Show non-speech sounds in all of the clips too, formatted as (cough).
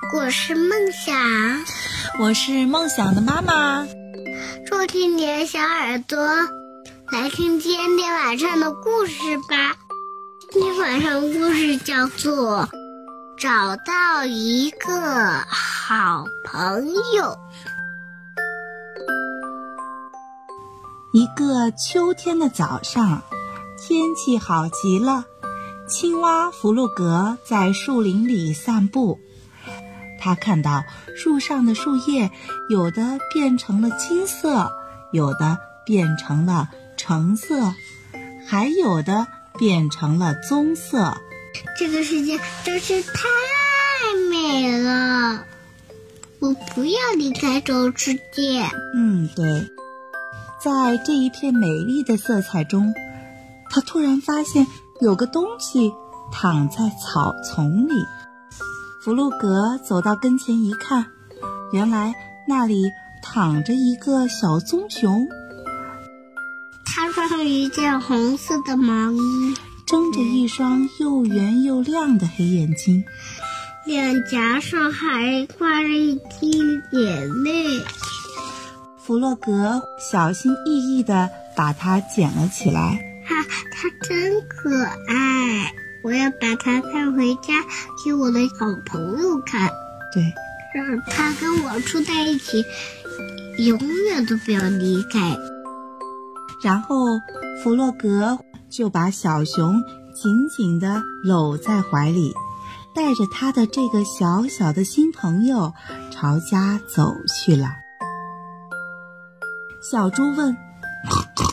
我是梦想，我是梦想的妈妈。竖起你的小耳朵，来听今天晚上的故事吧。今天晚上故事叫做《找到一个好朋友》。一个秋天的早上，天气好极了，青蛙弗洛格在树林里散步。他看到树上的树叶，有的变成了金色，有的变成了橙色，还有的变成了棕色。这个世界真是太美了！我不要离开这个世界。嗯，对，在这一片美丽的色彩中，他突然发现有个东西躺在草丛里。弗洛格走到跟前一看，原来那里躺着一个小棕熊。他穿着一件红色的毛衣，睁着一双又圆又亮的黑眼睛，脸颊上还挂着一滴眼泪。弗洛格小心翼翼地把它捡了起来。哈，它真可爱。我要把它带回家给我的好朋友看，对，让他跟我住在一起，永远都不要离开。然后弗洛格就把小熊紧紧地搂在怀里，带着他的这个小小的新朋友朝家走去了。小猪问：“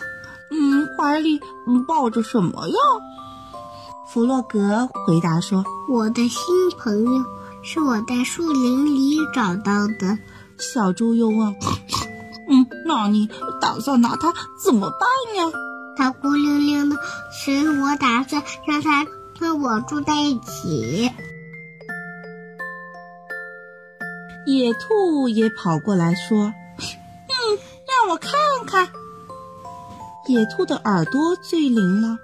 (coughs) 嗯，怀里抱着什么呀？”弗洛格回答说：“我的新朋友是我在树林里找到的。”小猪又问：“嗯，那你打算拿它怎么办呀？”它孤零零的，所以我打算让它跟我住在一起。野兔也跑过来说：“嗯，让我看看。”野兔的耳朵最灵了，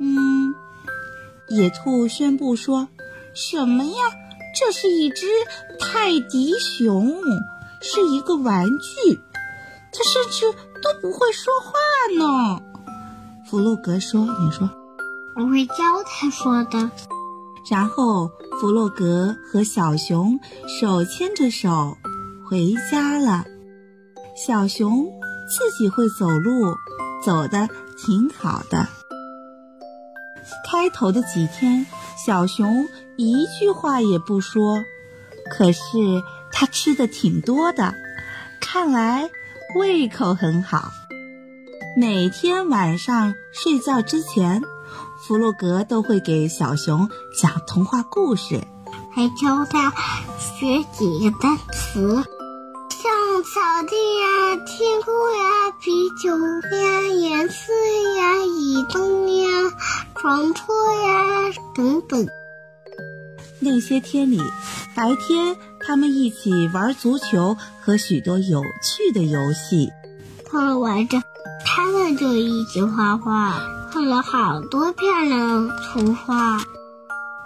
嗯。野兔宣布说：“什么呀？这是一只泰迪熊，是一个玩具，它甚至都不会说话呢。”弗洛格说：“你说，我会教它说的。”然后弗洛格和小熊手牵着手回家了。小熊自己会走路，走的挺好的。开头的几天，小熊一句话也不说，可是它吃的挺多的，看来胃口很好。每天晚上睡觉之前，弗洛格都会给小熊讲童话故事，还教它学几个单词，像草地呀、天空呀、啤酒呀、颜色呀、移动呀。床铺呀，等等。那些天里，白天他们一起玩足球和许多有趣的游戏。到了晚上，他们就一起画画，画了好多漂亮图画。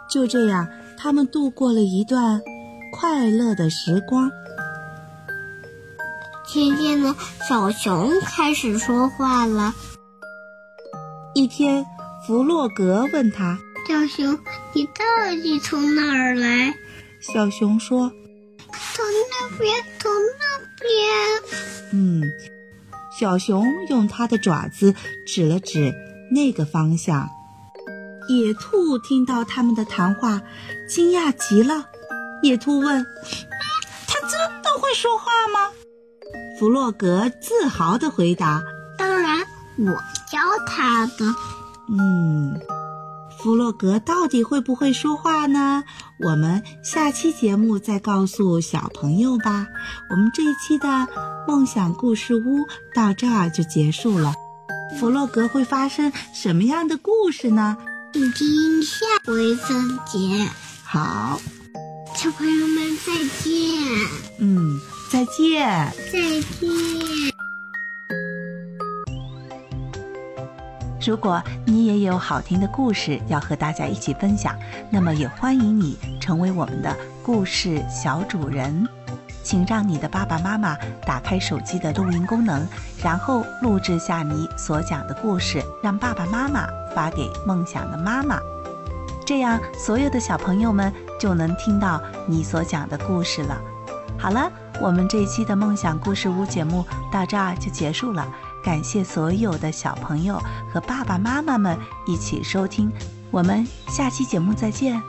就这样，他们度过了一段快乐的时光。渐渐的，小熊开始说话了。一天。弗洛格问他：“小熊，你到底从哪儿来？”小熊说：“从那边，从那边。”嗯，小熊用它的爪子指了指那个方向。野兔听到他们的谈话，惊讶极了。野兔问：“它真的会说话吗？”弗洛格自豪地回答：“当然，我教它的。”嗯，弗洛格到底会不会说话呢？我们下期节目再告诉小朋友吧。我们这一期的梦想故事屋到这儿就结束了。弗洛格会发生什么样的故事呢？请听下回分解。好，小朋友们再见。嗯，再见。再见。如果你也有好听的故事要和大家一起分享，那么也欢迎你成为我们的故事小主人。请让你的爸爸妈妈打开手机的录音功能，然后录制下你所讲的故事，让爸爸妈妈发给梦想的妈妈。这样，所有的小朋友们就能听到你所讲的故事了。好了，我们这一期的梦想故事屋节目到这儿就结束了。感谢所有的小朋友和爸爸妈妈们一起收听，我们下期节目再见。